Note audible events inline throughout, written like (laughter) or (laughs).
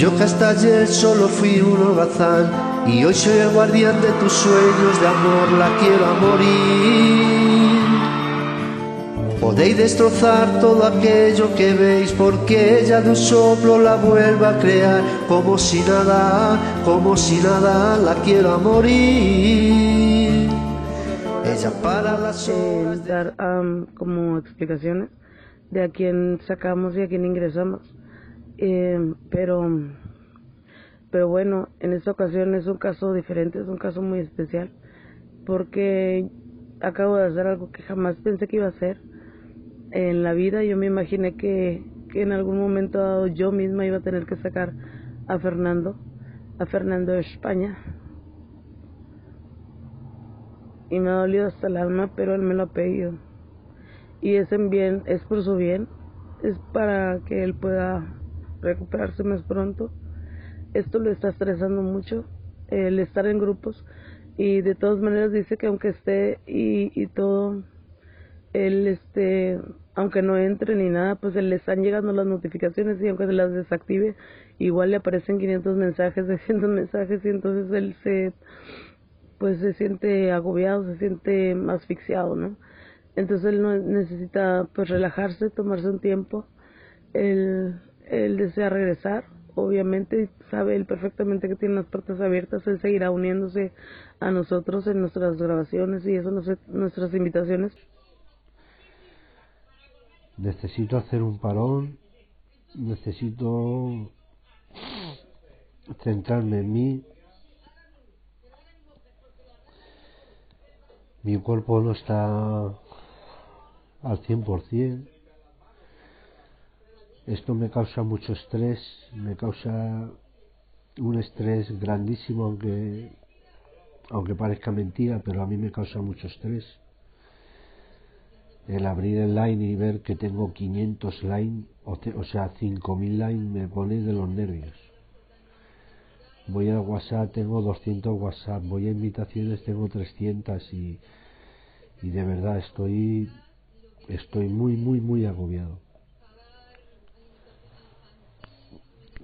yo que hasta ayer solo fui un holgazán y hoy soy el guardián de tus sueños de amor, la quiero a morir. Podéis destrozar todo aquello que veis porque ella de un soplo la vuelva a crear como si nada, como si nada la quiero a morir. Ella para las horas de... dar como explicaciones de a quién sacamos y a quién ingresamos. Eh, pero, pero bueno, en esta ocasión es un caso diferente, es un caso muy especial, porque acabo de hacer algo que jamás pensé que iba a hacer en la vida. Yo me imaginé que, en algún momento dado yo misma iba a tener que sacar a Fernando, a Fernando de España. Y me ha dolido hasta el alma, pero él me lo ha pedido. Y es en bien, es por su bien, es para que él pueda recuperarse más pronto. Esto lo está estresando mucho, el estar en grupos. Y de todas maneras dice que aunque esté y, y todo, él este aunque no entre ni nada pues le están llegando las notificaciones y aunque se las desactive igual le aparecen 500 mensajes (laughs) 600 mensajes y entonces él se pues se siente agobiado se siente asfixiado no entonces él necesita pues relajarse tomarse un tiempo él él desea regresar obviamente sabe él perfectamente que tiene las puertas abiertas él seguirá uniéndose a nosotros en nuestras grabaciones y eso nuestras invitaciones necesito hacer un parón, necesito centrarme en mí. Mi cuerpo no está al 100%. Esto me causa mucho estrés, me causa un estrés grandísimo, aunque, aunque parezca mentira, pero a mí me causa mucho estrés el abrir el line y ver que tengo 500 line, o, sea, 5000 line me pone de los nervios. Voy a WhatsApp, tengo 200 WhatsApp, voy a invitaciones, tengo 300 y, y de verdad estoy, estoy muy, muy, muy agobiado.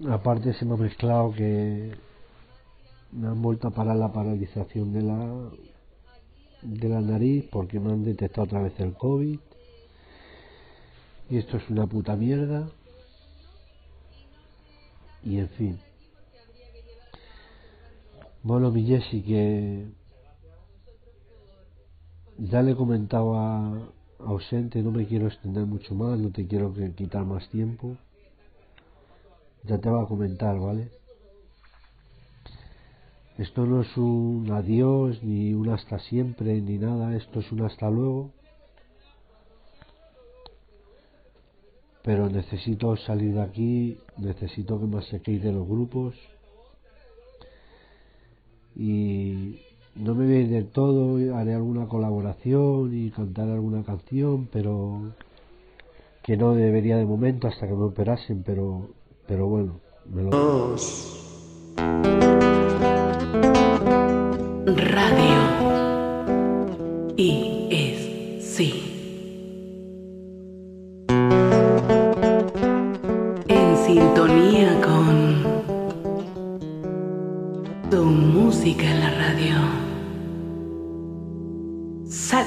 Aparte se me ha mezclado que me han vuelto a parar la paralización de la de la nariz porque me han detectado otra vez el COVID. Y esto es una puta mierda. Y en fin. Bueno, mi Jessy, que ya le he comentado a, ausente, no me quiero extender mucho más, no te quiero quitar más tiempo. Ya te va a comentar, ¿vale? Esto no es un adiós, ni un hasta siempre, ni nada, esto es un hasta luego. Pero necesito salir de aquí, necesito que me saquéis de los grupos. Y no me veis del todo, haré alguna colaboración y cantar alguna canción, pero que no debería de momento hasta que me operasen, pero, pero bueno, me lo... Radio y es sí. En sintonía con tu música en la radio. Sal.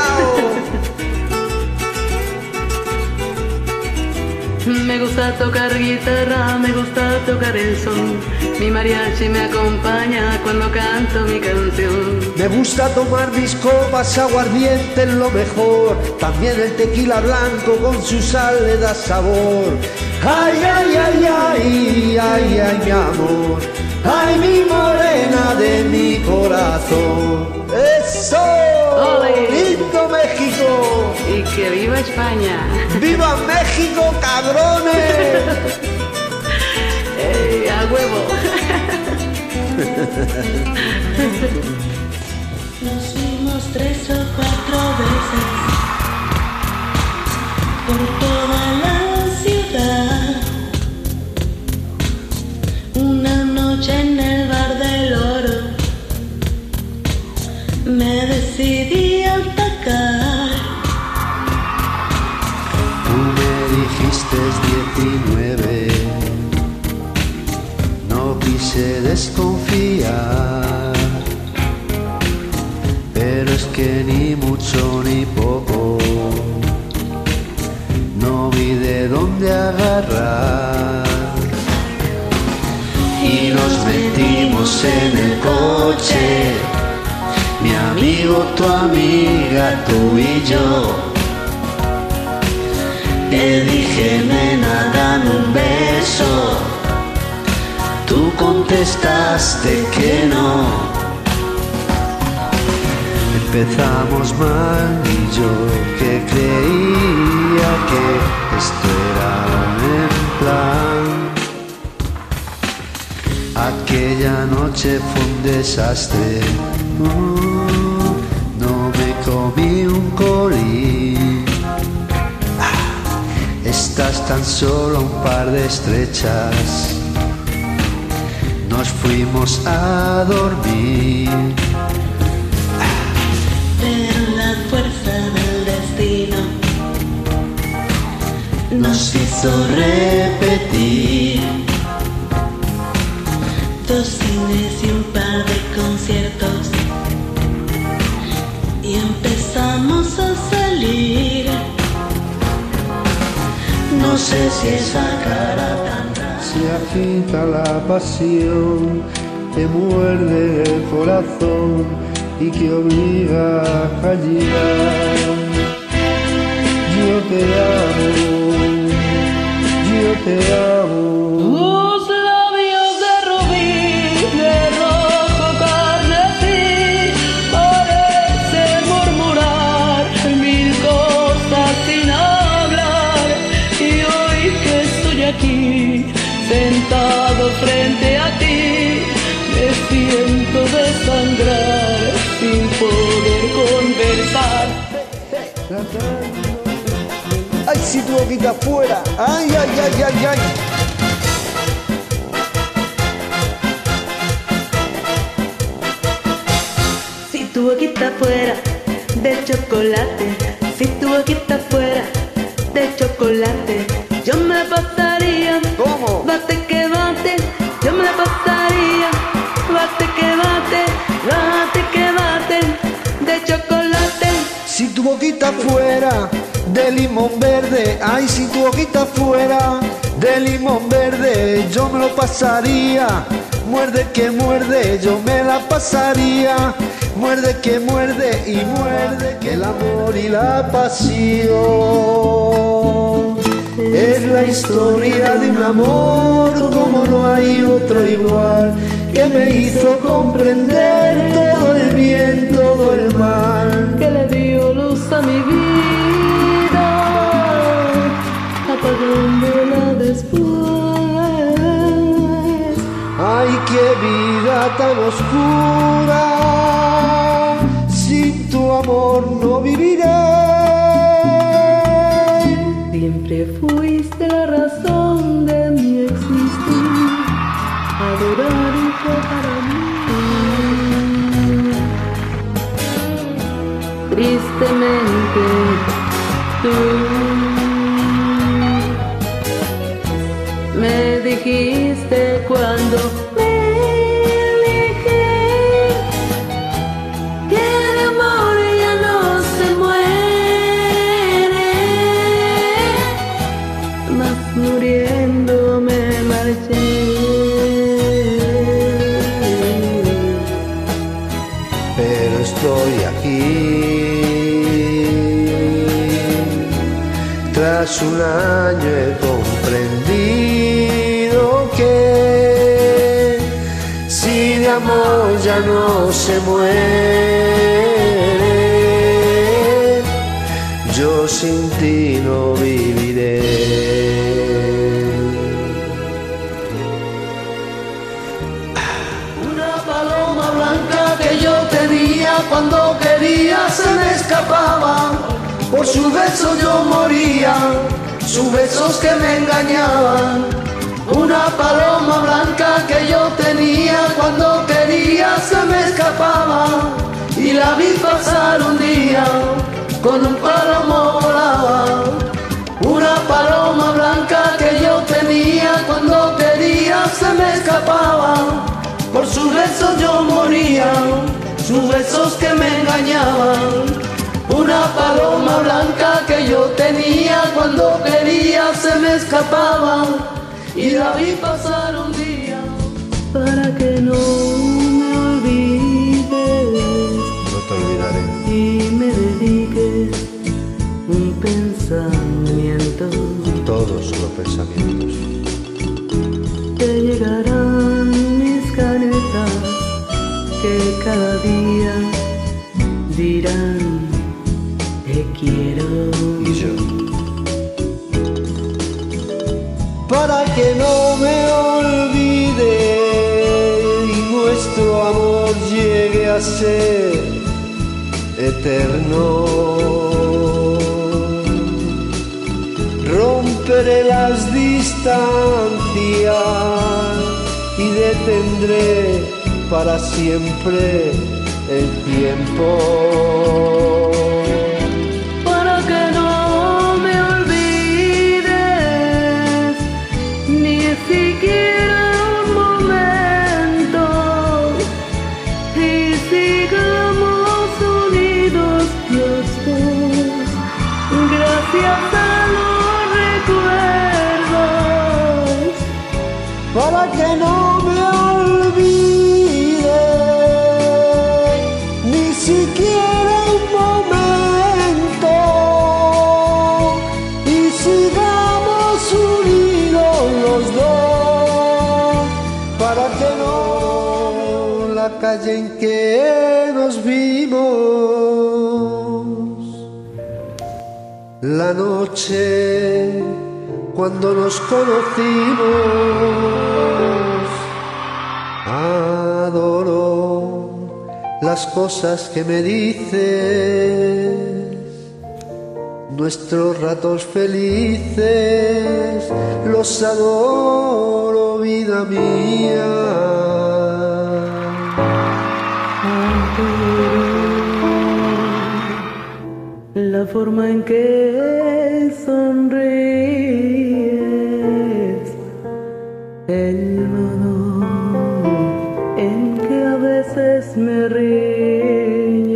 Me gusta tocar guitarra, me gusta tocar el son. Mi mariachi me acompaña cuando canto mi canción. Me gusta tomar mis copas, aguardiente en lo mejor. También el tequila blanco con su sal le da sabor. Ay, ay, ay, ay, ay, ay, mi amor. Ay, mi morena de mi corazón. ¡Eso! Ole. ¡Lindo México! Y que viva España! ¡Viva México, cabrones! (laughs) ¡Ey, a huevo! Nos fuimos tres o cuatro veces por toda la ciudad. Una noche en el bar del oro me decidí a atacar. 19, no quise desconfiar, pero es que ni mucho ni poco, no vi de dónde agarrar. Y nos metimos en el coche, mi amigo, tu amiga, tú y yo. Te dije, nena, dame un beso. Tú contestaste que no. Empezamos mal y yo que creía que esto era en plan. Aquella noche fue un desastre. Uh, no me comí un colín. Estás tan solo un par de estrechas. Nos fuimos a dormir. Pero la fuerza del destino Nos hizo repetir. dos cines y un par de conciertos. Y empezamos a salir. No sé si esa cara tan se agita la pasión, te muerde el corazón y que obliga a callar. Yo te amo, yo te amo. Ay, si tu boquita fuera, ay, ay, ay, ay, ay. Si tu boquita fuera de chocolate, si tu boquita fuera de chocolate, yo me pasaría. ¿Cómo? Bate que bate, yo me pasaría. Bate que bate, bate que bate, de chocolate. Si tu boquita fuera de limón verde, ay, si tu boquita fuera de limón verde, yo me lo pasaría. Muerde que muerde, yo me la pasaría. Muerde que muerde y muerde que el amor y la pasión es la historia de un amor como no hay otro igual que me hizo comprender todo el bien, todo el mal. que le dio luz a mi vida, Ay, qué vida tan oscura, sin tu amor no viviré. Siempre fuiste la razón de mi existir, adorar y fue para mí. Tristemente, tú me dijiste cuando amor ya no se muere, yo sin ti no viviré. Una paloma blanca que yo tenía cuando quería se me escapaba, por sus besos yo moría, sus besos que me engañaban. Una paloma blanca que yo tenía cuando quería se me escapaba y la vi pasar un día con un palomo volaba. Una paloma blanca que yo tenía cuando quería se me escapaba. Por sus besos yo moría, sus besos que me engañaban. Una paloma blanca que yo tenía cuando quería se me escapaba y la vi pasar un día. para que no me olvides No te olvidaré. y me dediques un pensamiento. Todos los pensamientos. Te llegarán mis canetas que cada día dirán te quiero. Para que no me olvide y nuestro amor llegue a ser eterno. Romperé las distancias y detendré para siempre el tiempo. Ni siquiera cuando nos conocimos. Adoro las cosas que me dices, nuestros ratos felices, los adoro, vida mía. La forma en que sonríes, el modo en que a veces me riñes.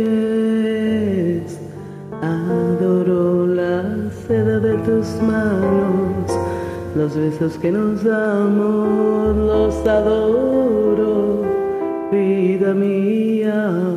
Adoro la seda de tus manos, los besos que nos damos, los adoro, vida mía.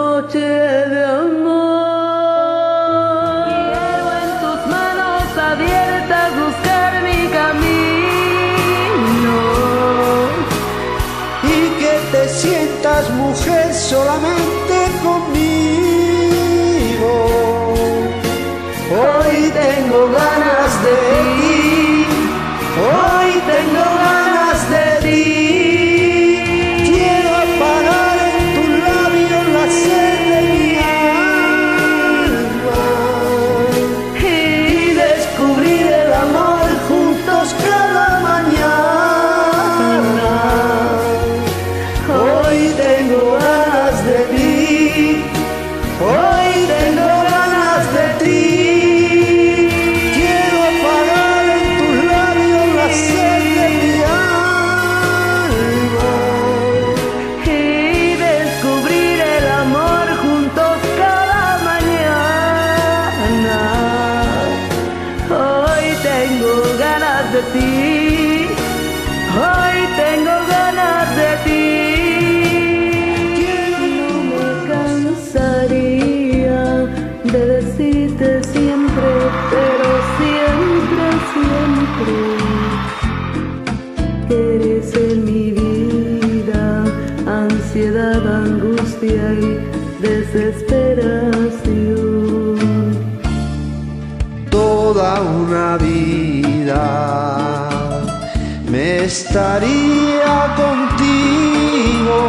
estaría contigo.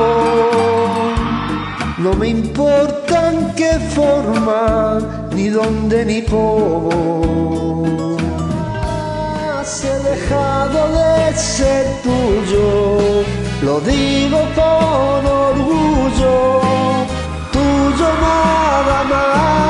No me importa en qué forma, ni dónde, ni cómo. Has dejado de ser tuyo, lo digo con orgullo, tuyo nada más.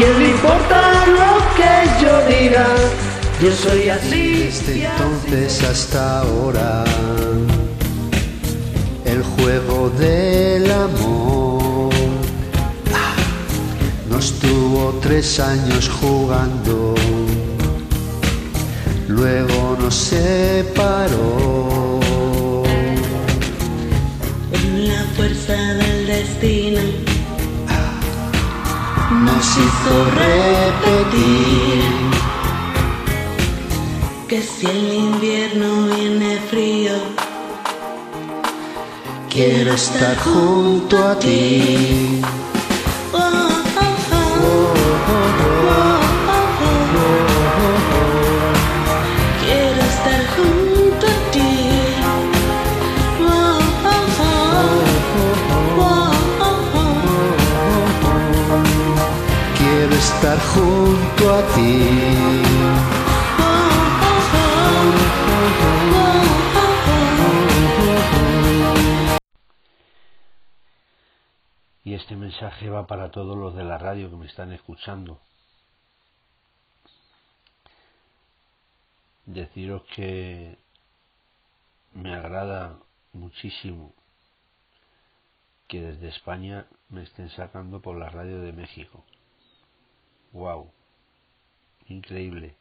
Quién le importa lo que yo diga? Yo soy así. Desde entonces hasta ahora, el juego del amor nos tuvo tres años jugando, luego nos separó. La fuerza del destino Nos hizo repetir que si el invierno viene frío, quiero estar junto a ti. Y este mensaje va para todos los de la radio que me están escuchando. Deciros que me agrada muchísimo que desde España me estén sacando por la radio de México. ¡Wow! Increíble.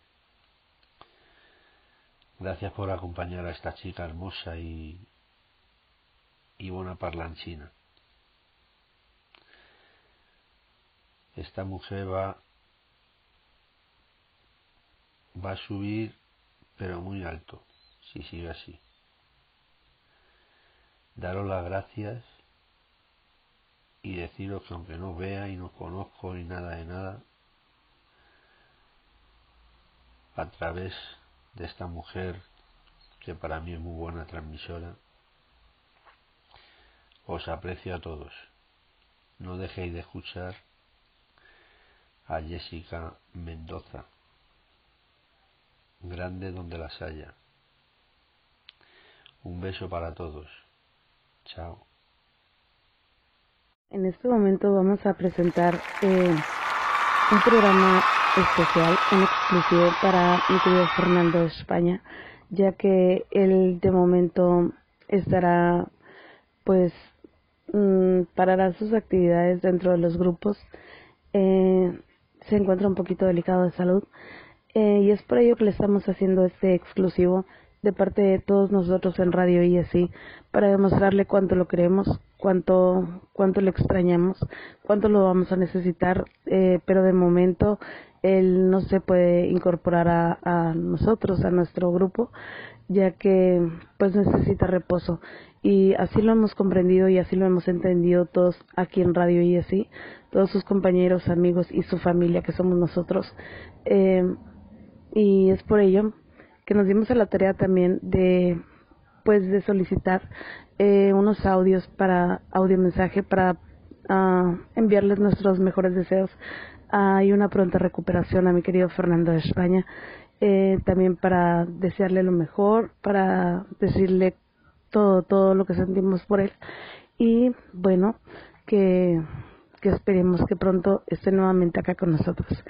Gracias por acompañar a esta chica hermosa y, y buena parlanchina. esta mujer va va a subir pero muy alto si sigue así daros las gracias y deciros que aunque no vea y no conozco ni nada de nada a través de esta mujer que para mí es muy buena transmisora os aprecio a todos no dejéis de escuchar a Jessica Mendoza. Grande donde las haya. Un beso para todos. Chao. En este momento vamos a presentar eh, un programa especial, un exclusivo para mi querido Fernando España, ya que él de momento estará, pues, mm, parará sus actividades dentro de los grupos. Eh, se encuentra un poquito delicado de salud eh, y es por ello que le estamos haciendo este exclusivo de parte de todos nosotros en Radio ISI para demostrarle cuánto lo queremos, cuánto, cuánto lo extrañamos, cuánto lo vamos a necesitar, eh, pero de momento él no se puede incorporar a, a nosotros, a nuestro grupo, ya que pues necesita reposo y así lo hemos comprendido y así lo hemos entendido todos aquí en Radio ISI, todos sus compañeros, amigos y su familia que somos nosotros. Eh, y es por ello que nos dimos a la tarea también de pues de solicitar eh, unos audios para audio mensaje para ah, enviarles nuestros mejores deseos. Hay una pronta recuperación a mi querido Fernando de España eh, también para desearle lo mejor para decirle todo todo lo que sentimos por él. Y bueno que que esperemos que pronto esté nuevamente acá con nosotros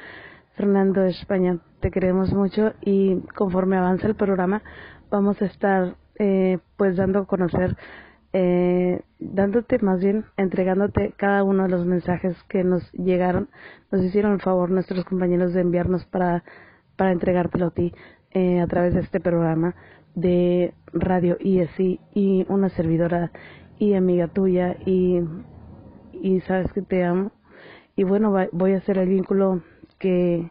Fernando España, te queremos mucho y conforme avanza el programa vamos a estar eh, pues dando a conocer, eh, dándote más bien, entregándote cada uno de los mensajes que nos llegaron, nos hicieron el favor nuestros compañeros de enviarnos para, para entregártelo a ti eh, a través de este programa. de Radio ISI y una servidora y amiga tuya y, y sabes que te amo. Y bueno, voy a hacer el vínculo que,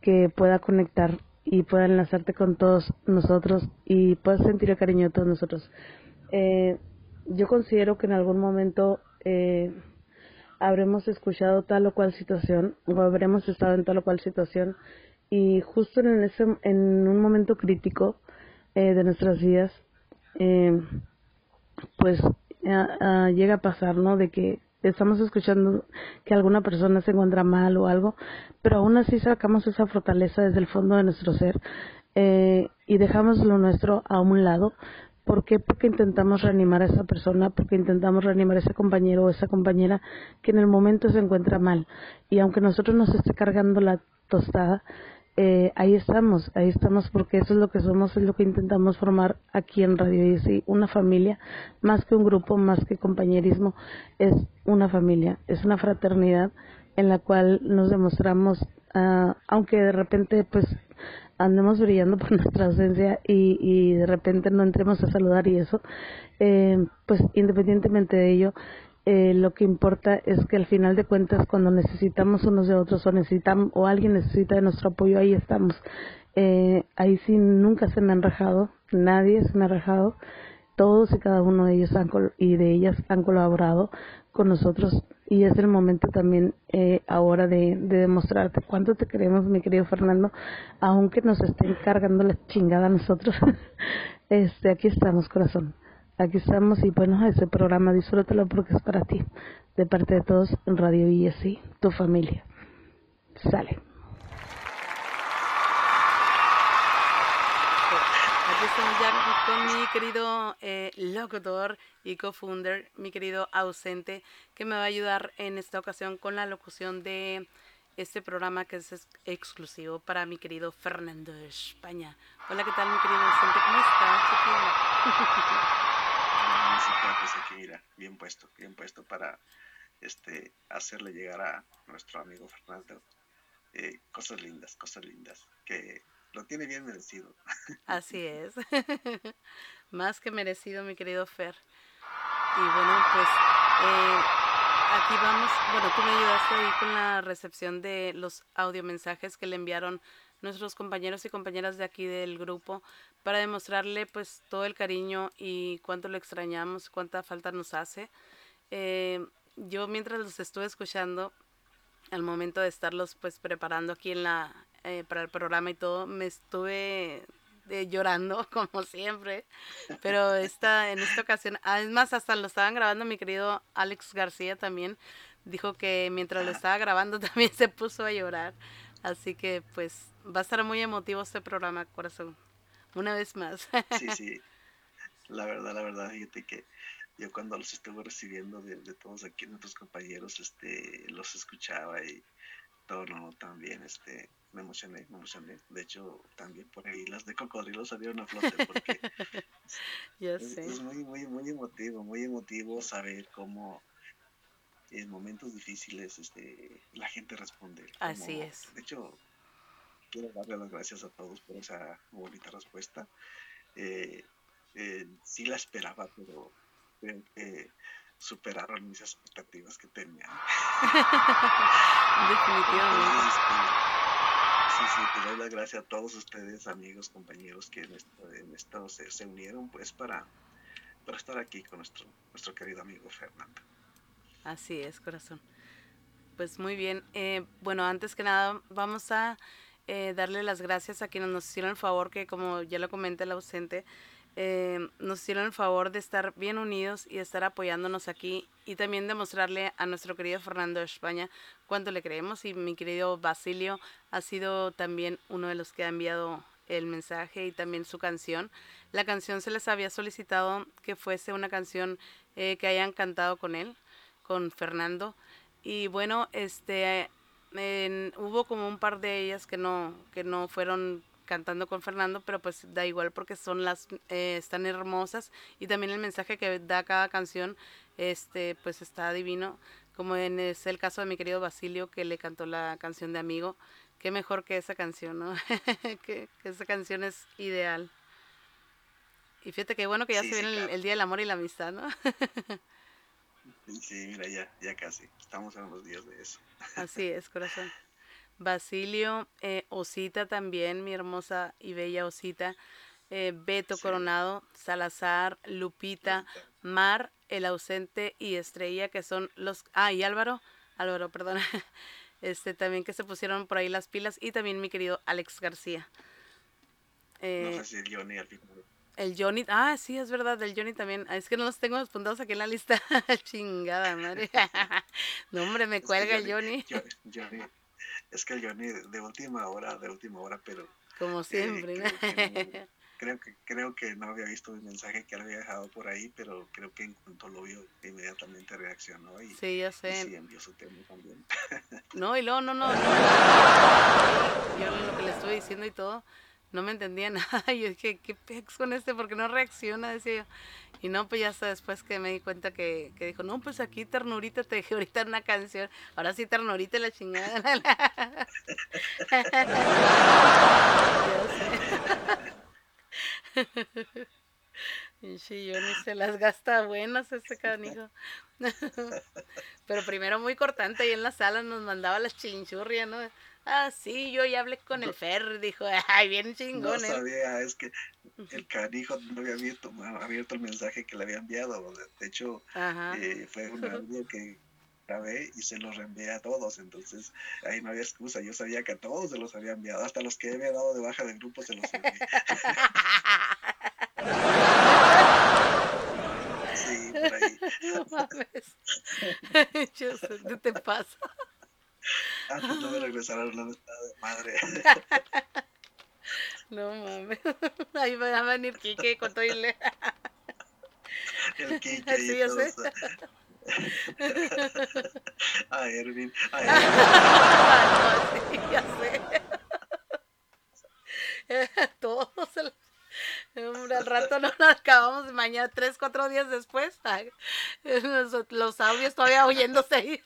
que pueda conectar y pueda enlazarte con todos nosotros y puedas sentir el cariño de todos nosotros. Eh, yo considero que en algún momento eh, habremos escuchado tal o cual situación o habremos estado en tal o cual situación y justo en ese en un momento crítico eh, de nuestras vidas eh, pues llega a pasar no de que estamos escuchando que alguna persona se encuentra mal o algo pero aún así sacamos esa fortaleza desde el fondo de nuestro ser eh, y dejamos lo nuestro a un lado ¿Por qué? Porque intentamos reanimar a esa persona, porque intentamos reanimar a ese compañero o esa compañera que en el momento se encuentra mal. Y aunque nosotros nos esté cargando la tostada, eh, ahí estamos, ahí estamos porque eso es lo que somos, es lo que intentamos formar aquí en Radio ISI, una familia, más que un grupo, más que compañerismo, es una familia, es una fraternidad en la cual nos demostramos, uh, aunque de repente pues andemos brillando (laughs) por nuestra ausencia y, y de repente no entremos a saludar y eso, eh, pues independientemente de ello, eh, lo que importa es que al final de cuentas cuando necesitamos unos de otros o necesitamos o alguien necesita de nuestro apoyo ahí estamos eh, ahí sí nunca se me han rajado nadie se me ha rajado todos y cada uno de ellos han y de ellas han colaborado con nosotros y es el momento también eh, ahora de, de, demostrarte cuánto te queremos, mi querido Fernando, aunque nos estén cargando la chingada a nosotros. (laughs) este, aquí estamos, corazón. Aquí estamos y bueno, ese programa disfrútalo porque es para ti, de parte de todos en Radio ISI, tu familia. Sale. con mi querido eh, locutor y co-founder, mi querido ausente, que me va a ayudar en esta ocasión con la locución de este programa que es exclusivo para mi querido Fernando de España. Hola, ¿qué tal mi querido ausente? ¿Cómo estás, (laughs) pues aquí, mira, bien puesto, bien puesto para este hacerle llegar a nuestro amigo Fernando eh, cosas lindas, cosas lindas que lo tiene bien merecido. (laughs) Así es. (laughs) Más que merecido, mi querido Fer. Y bueno, pues eh, aquí vamos. Bueno, tú me ayudaste ahí con la recepción de los audiomensajes que le enviaron nuestros compañeros y compañeras de aquí del grupo para demostrarle pues todo el cariño y cuánto lo extrañamos, cuánta falta nos hace. Eh, yo mientras los estuve escuchando, al momento de estarlos pues preparando aquí en la, eh, para el programa y todo, me estuve eh, llorando (laughs) como siempre, pero esta, en esta ocasión, además hasta lo estaban grabando mi querido Alex García también, dijo que mientras lo estaba grabando (laughs) también se puso a llorar, así que pues va a estar muy emotivo este programa, corazón, una vez más. Sí, (laughs) sí, la verdad, la verdad, fíjate que yo cuando los estuve recibiendo de, de todos aquí nuestros compañeros, este, los escuchaba y todo, no, también, este, me emocioné, me emocioné. De hecho, también por ahí las de cocodrilo salieron a flote porque (laughs) es, muy, muy, muy emotivo, muy emotivo saber cómo en momentos difíciles este, la gente responde. Así es. De hecho, quiero darle las gracias a todos por esa bonita respuesta. Eh, eh, sí la esperaba, pero creo que superaron mis expectativas que tenía. Definitivamente. Este, sí, sí, te doy las gracias a todos ustedes, amigos, compañeros, que en esto, se, unieron pues para, para estar aquí con nuestro, nuestro querido amigo Fernando. Así es, corazón. Pues muy bien. Eh, bueno, antes que nada, vamos a eh, darle las gracias a quienes nos hicieron el favor, que como ya lo comenté el ausente, eh, nos hicieron el favor de estar bien unidos y estar apoyándonos aquí y también demostrarle a nuestro querido Fernando España cuánto le creemos y mi querido Basilio ha sido también uno de los que ha enviado el mensaje y también su canción. La canción se les había solicitado que fuese una canción eh, que hayan cantado con él, con Fernando. Y bueno, este hubo como un par de ellas que no, que no fueron cantando con Fernando, pero pues da igual porque son las eh, están hermosas y también el mensaje que da cada canción este pues está divino, como en es el caso de mi querido Basilio que le cantó la canción de Amigo, qué mejor que esa canción, ¿no? (laughs) que, esa canción es ideal. Y fíjate qué bueno que ya se viene el, Día del Amor y la Amistad, ¿no? (laughs) sí, mira, ya, ya casi. Estamos en los días de eso. Así es, corazón. Basilio, eh, Osita también, mi hermosa y bella Osita. Eh, Beto Coronado, Salazar, Lupita, Mar, el ausente y Estrella, que son los... Ah, y Álvaro, Álvaro, perdona. (laughs) Este, también que se pusieron por ahí las pilas. Y también mi querido Alex García. Eh, no sé si el Johnny al final. El Johnny, ah, sí, es verdad, el Johnny también. Es que no los tengo apuntados aquí en la lista. (laughs) Chingada madre. (laughs) no, hombre, me cuelga el Johnny. Johnny. Es que el Johnny de última hora, de última hora, pero. Como siempre, ¿no? (laughs) creo que creo que no había visto mi mensaje que había dejado por ahí, pero creo que en cuanto lo vio inmediatamente reaccionó y, sí, ya sé. sí envió su tema también. no, y luego no, no, no. Yo lo que le estuve diciendo y todo, no me entendía (laughs) nada. Yo dije, ¿qué pex con este? Porque no reacciona, decía yo. Y no, pues ya hasta después que me di cuenta que, que dijo, no, pues aquí ternurita te dejé ahorita una canción. Ahora sí ternurita la chingada. (laughs) (laughs) Sí, yo ni se las gasta buenas ese canijo. Pero primero muy cortante y en la sala nos mandaba las chinchurrias, ¿no? Ah, sí, yo ya hablé con el Fer, dijo, (laughs) ay, bien chingón. No sabía, es que el canijo no había abierto, abierto el mensaje que le había enviado. De hecho, eh, fue un (laughs) audio que grabé y se los reenvié a todos. Entonces, ahí no había excusa. Yo sabía que a todos se los había enviado. Hasta los que había dado de baja del grupo se los envié. (laughs) sí, por ahí. No mames. ¿qué te pasa? Antes no me regresaron la de madre. (laughs) No mames. (laughs) Ahí va a venir Kike con todo el... El Kike (laughs) sí, y todo eso. A Erwin. A Erwin. no, sí, ya sé. Todos el... al rato no nos acabamos mañana, tres, cuatro días después. Los, los audios todavía oyéndose ahí.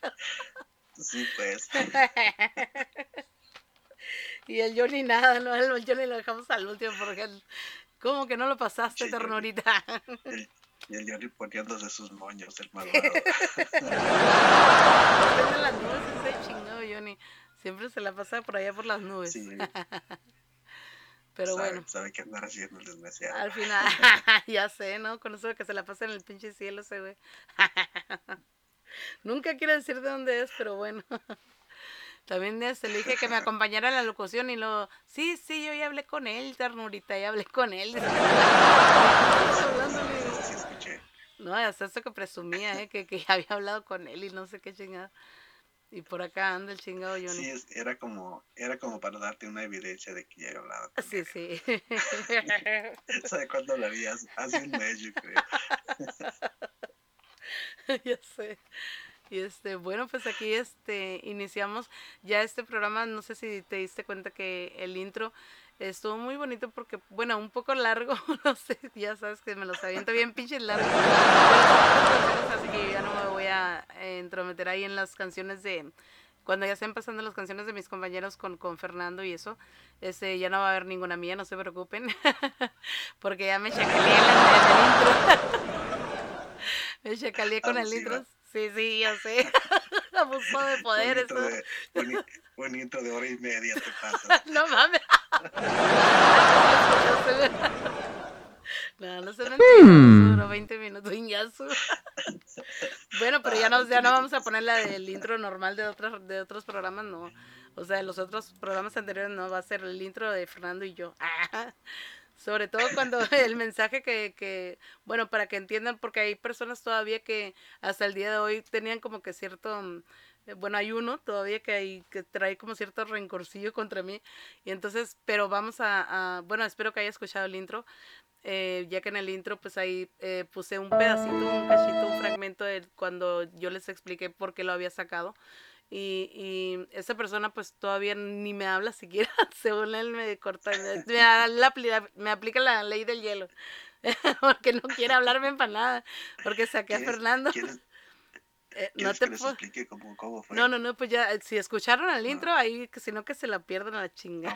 Sí, pues. (laughs) y el Johnny nada, ¿no? El Johnny lo dejamos al último porque él, ¿cómo que no lo pasaste, sí, ternurita? y el Johnny poniéndose sus moños, el (laughs) malvado. las nubes ese chingado Johnny. Siempre se la pasa por allá por las nubes. Sí. (laughs) Pero bueno. Sabe qué andar haciendo el desgraciado. Al final, ya sé, ¿no? Con eso que se la pasa en el pinche cielo ese güey. Nunca quiere decir de dónde es, pero bueno. (laughs) También se le dije que me acompañara a la locución y lo, sí, sí, yo ya hablé con él, ternurita, ya hablé con él. (laughs) No, hasta eso que presumía, ¿eh? que, que había hablado con él y no sé qué chingada. Y por acá anda el chingado Johnny. Sí, era como, era como para darte una evidencia de que ya había hablado con Sí, él. sí. (laughs) ¿Sabes cuándo hablarías? Hace un mes, yo creo. (laughs) ya sé. Y este, bueno, pues aquí este iniciamos ya este programa, no sé si te diste cuenta que el intro estuvo muy bonito porque, bueno, un poco largo, (laughs) no sé, ya sabes que me los aviento bien pinches largos. (laughs) así que ya no me voy a entrometer ahí en las canciones de cuando ya estén pasando las canciones de mis compañeros con, con Fernando y eso, este, ya no va a haber ninguna mía, no se preocupen, porque ya me chacaleé el intro. Me chacalé con el intro. Sí, sí, ya sé. (laughs) Abuso de poder eso. un, intro de hora y media te pasa. (laughs) no mames. no, no se me hmm. duró 20 minutos bueno, pero ya no, ya no vamos a poner la del intro normal de otros, de otros programas, no. O sea, de los otros programas anteriores no va a ser el intro de Fernando y yo. Sobre todo cuando (laughs) el mensaje que, que, bueno, para que entiendan, porque hay personas todavía que hasta el día de hoy tenían como que cierto, mm, eh, bueno, hay uno todavía que, hay, que trae como cierto rencorcillo contra mí. Y entonces, pero vamos a, bueno, espero que haya escuchado el intro, eh, ya que en el intro pues ahí eh, puse un pedacito, un cachito, un fragmento de cuando yo les expliqué por qué lo había sacado. Y, y esa persona pues todavía ni me habla siquiera, (laughs) según él me corta, me, me aplica la ley del hielo, (laughs) porque no quiere hablarme (laughs) para nada, porque saqué a Fernando. Eh, no ¿Quieres te puedo- cómo, cómo fue? No, no, no, pues ya, eh, si escucharon el No. intro, ahí, que si no que se la pierdan a la chingada.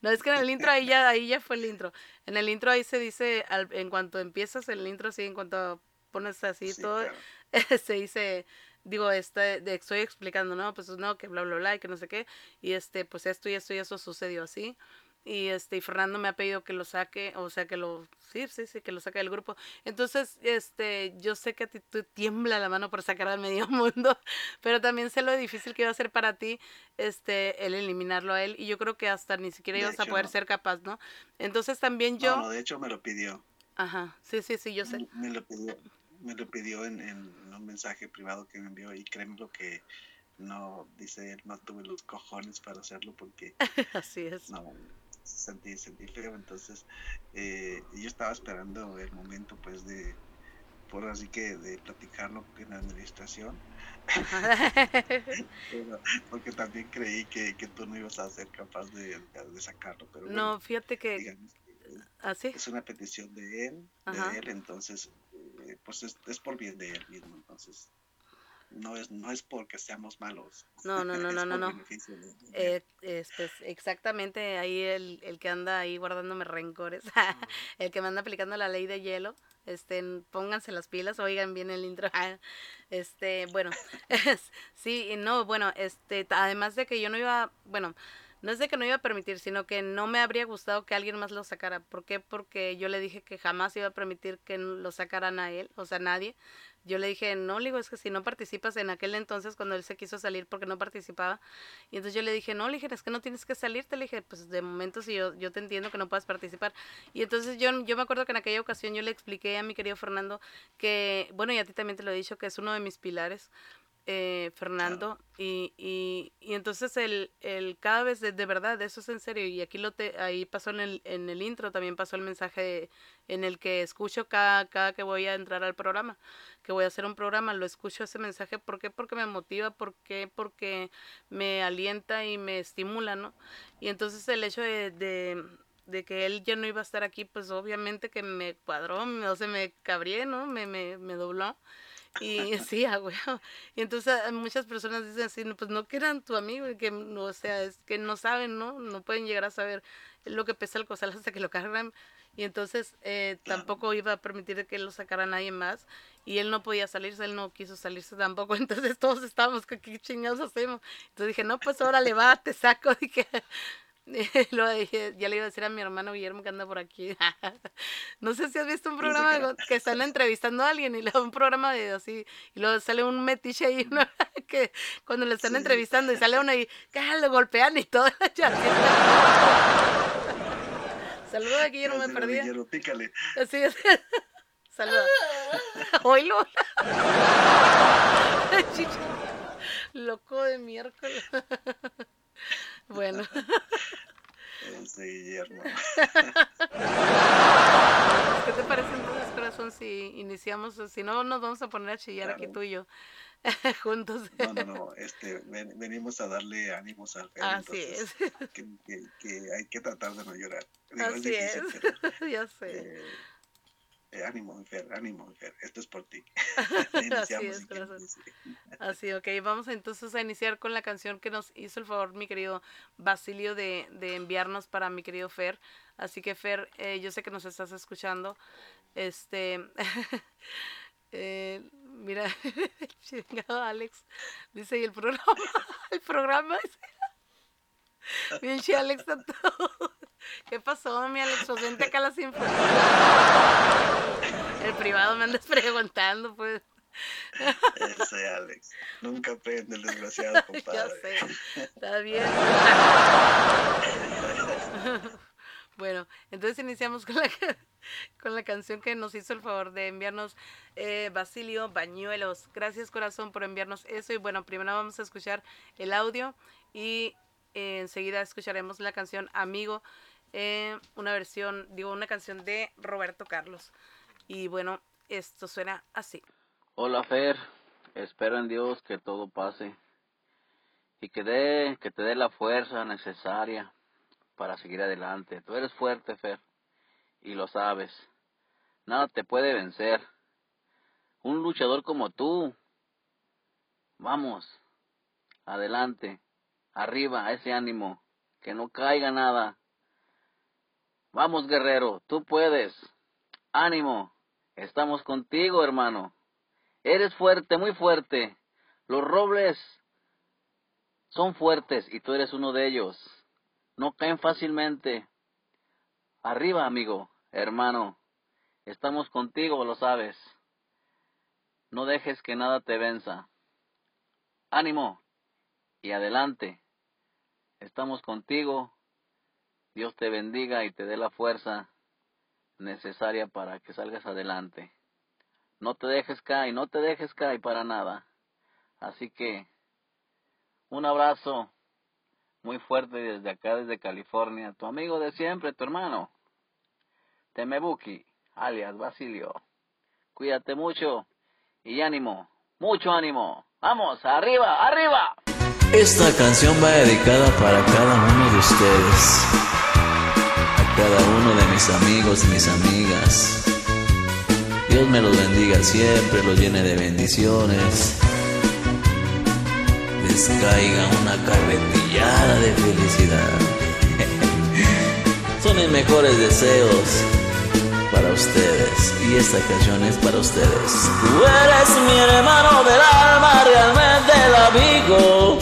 No, es que en el intro ahí ya, ahí ya fue el intro. En el intro ahí se dice, al- en cuanto empiezas el intro, así, en cuanto pones así Sí, todo, claro. se dice, digo, este, de, estoy explicando, ¿no? Pues no, que bla, bla, bla, y que no sé qué. Y este, pues esto y esto y eso sucedió así. Y este, y Fernando me ha pedido que lo saque, o sea, que lo, sí, sí, sí, que lo saque del grupo. Entonces, este, yo sé que a ti te tiembla la mano por sacar al medio (laughs) mundo, pero también sé lo difícil que iba a ser para ti, este, el eliminarlo a él. Y yo creo que hasta ni siquiera De ibas a hecho, poder no. ser capaz, ¿no? Entonces también yo, No, no, de hecho me lo pidió. ajá, sí, sí, sí, yo sé. Me lo pidió, me lo pidió en, en un mensaje privado que me envió y créeme lo que no, dice él, no tuve los cojones para hacerlo porque (laughs) Así es. no, sentí, sentí feo, entonces eh, yo estaba esperando el momento pues de, por así que de platicarlo en la administración, (laughs) pero- porque también creí que, que tú no ibas a ser capaz de, de sacarlo, pero No, bueno, fíjate que digamos así. es una petición de él, Ajá. de él, entonces pues es, es por bien de él mismo, entonces no es no es porque seamos malos. No, no, no, (laughs) no, no, no. Eh, es, pues, exactamente ahí el, el que anda ahí guardándome rencores, (laughs) el que me anda aplicando la ley de hielo, este, pónganse las pilas, oigan bien el intro, (laughs) este, bueno, sí, no, bueno, este, además de que yo no iba, bueno, no es de que no iba a permitir, sino que no me habría gustado que alguien más lo sacara, ¿por qué? Porque yo le dije que jamás iba a permitir que lo sacaran a él, o sea, nadie, yo le dije, no, le digo, es que si no participas en aquel entonces cuando él se quiso salir porque no participaba, y entonces yo le dije, no, le dije, es que no tienes que salirte, le dije, pues de momento si yo, yo te entiendo que no puedas participar. Y entonces yo, yo me acuerdo que en aquella ocasión yo le expliqué a mi querido Fernando que, bueno, y a ti también te lo he dicho, que es uno de mis pilares, eh, Fernando, y, y, y entonces el, el cada vez, de, de verdad, eso es en serio, y aquí lo te, ahí pasó en el, en el intro, también pasó el mensaje en el que escucho cada, cada que voy a entrar al programa, que voy a hacer un programa, lo escucho ese mensaje, ¿por qué? Porque me motiva, ¿por qué? Porque me alienta y me estimula, ¿no? Y entonces el hecho de, de, de que él ya no iba a estar aquí, pues obviamente que me cuadró, me- o sea, me cabrié, ¿no? Me, me, me dobló. Y sí, a huevo. Y entonces ah, muchas personas dicen así, no, pues no que eran tu amigo, que, no, o sea, es que no saben, ¿no? No pueden llegar a saber lo que pesa el costal hasta que lo cargan. Y entonces eh, tampoco iba a permitir que lo sacara nadie más. Y él no podía salirse, él no quiso salirse tampoco. (laughs) Entonces todos estábamos, ¿qué, chingados hacemos? Entonces dije, no, pues órale, va, te saco. (laughs) Dije, (laughs) luego dije, ya le iba a decir a mi hermano Guillermo que anda por aquí. (laughs) no sé si has visto un programa que están entrevistando a alguien y luego un programa de así, y luego sale un metiche ahí, (laughs) ¿no? que cuando le están Sí. entrevistando y sale uno y que lo golpean y todo. Saludos a Guillermo, me perdí. guerrillero, pícale. Así es. Saluda. Oílo. Loco de miércoles. Bueno, Guillermo. ¿qué te parece entonces, corazón, si iniciamos? Si no, nos vamos a poner a chillar aquí tú y yo. (laughs) Juntos. No, no, no. Este, ven- venimos a darle ánimos al Fer, Así entonces es. que, que- que hay que tratar de no llorar. Digo, Así es. difícil, pero, (laughs) ya sé. eh, eh, ánimo, Fer, ánimo, Fer. Esto es por ti. (laughs) (laughs) Así es, si corazón. sí. Así, ok, vamos entonces a iniciar con la canción que nos hizo el favor mi querido Basilio de, de enviarnos para mi querido Fer. Así que Fer, eh, yo sé que nos estás escuchando. Este, (laughs) eh, mira, chingado Alex, dice, y el programa, el programa, dice, bien chi Alex, está todo. ¿Qué pasó, mi Alex? Pues vente acá a las informaciones. El privado me andas preguntando, pues. Ese Alex. Nunca aprende el desgraciado, (laughs) compadre. Ya sé, está bien. Bueno, entonces iniciamos con la, con la canción que nos hizo el favor de enviarnos eh, Basilio Bañuelos. Gracias corazón por enviarnos eso. Y bueno, primero vamos a escuchar el audio y eh, enseguida escucharemos la canción Amigo, eh, una versión, digo, una canción de Roberto Carlos. Y bueno, esto suena así. Hola Fer, espero en Dios que todo pase y que dé, que te dé la fuerza necesaria para seguir adelante. Tú eres fuerte, Fer, y lo sabes. Nada te puede vencer. Un luchador como tú Vamos, adelante, arriba, ese ánimo, que no caiga nada. Vamos, guerrero, tú puedes. Ánimo, estamos contigo, hermano. Eres fuerte, muy fuerte. Los robles son fuertes y tú eres uno de ellos. No caen fácilmente. Arriba, amigo, hermano. Estamos contigo, lo sabes. No dejes que nada te venza. Ánimo y adelante. Estamos contigo. Dios te bendiga y te dé la fuerza necesaria para que salgas adelante. No te dejes caer, no te dejes caer para nada. Así que un abrazo muy fuerte desde acá, desde California. Tu amigo de siempre, tu hermano. Temebuki, alias Basilio. Cuídate mucho y ánimo, mucho ánimo. Vamos, arriba, arriba. Esta canción va dedicada para cada uno de ustedes, cada uno de mis amigos y mis amigas. Dios me los bendiga siempre, los llene de bendiciones. Les caiga una carretillada de felicidad. (laughs) Son mis mejores deseos para ustedes y esta canción es para ustedes. Tú eres mi hermano del alma, realmente el amigo.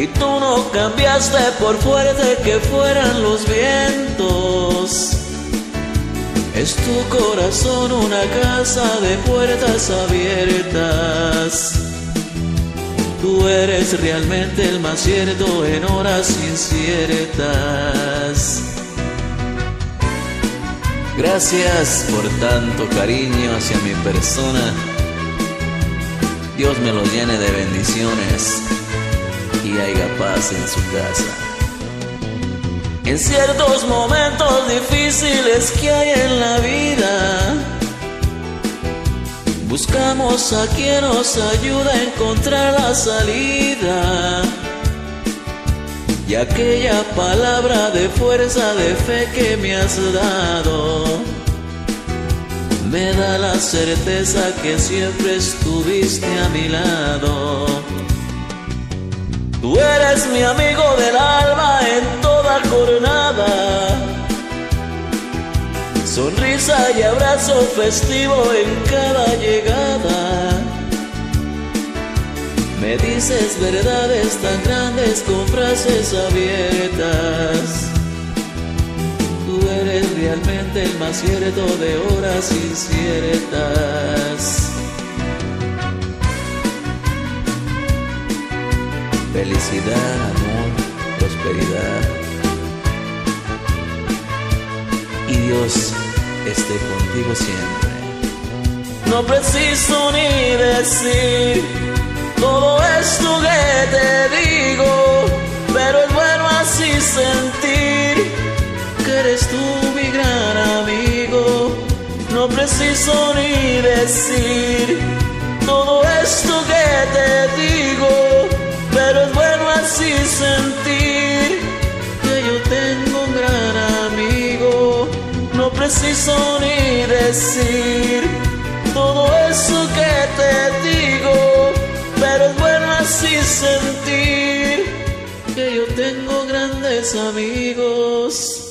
Y tú no cambiaste por fuerte que fueran los vientos. Es tu corazón una casa de puertas abiertas. Tú eres realmente el más cierto en horas inciertas. Gracias por tanto cariño hacia mi persona. Dios me lo llene de bendiciones y haya paz en su casa. En ciertos momentos difíciles que hay en la vida, buscamos a quien nos ayuda a encontrar la salida. Y aquella palabra de fuerza, de fe que me has dado, me da la certeza que siempre estuviste a mi lado. Tú eres mi amigo del alma en toda jornada. Sonrisa y abrazo festivo en cada llegada. Me dices verdades tan grandes con frases abiertas. Tú eres realmente el más cierto de horas inciertas. Felicidad, amor, prosperidad. Y Dios esté contigo siempre. No preciso ni decir todo esto que te digo, pero es bueno así sentir que eres tú mi gran amigo. No preciso ni decir todo esto que te digo, pero es bueno así sentir que yo tengo un gran amigo. No preciso ni decir todo eso que te digo, pero es bueno así sentir que yo tengo grandes amigos.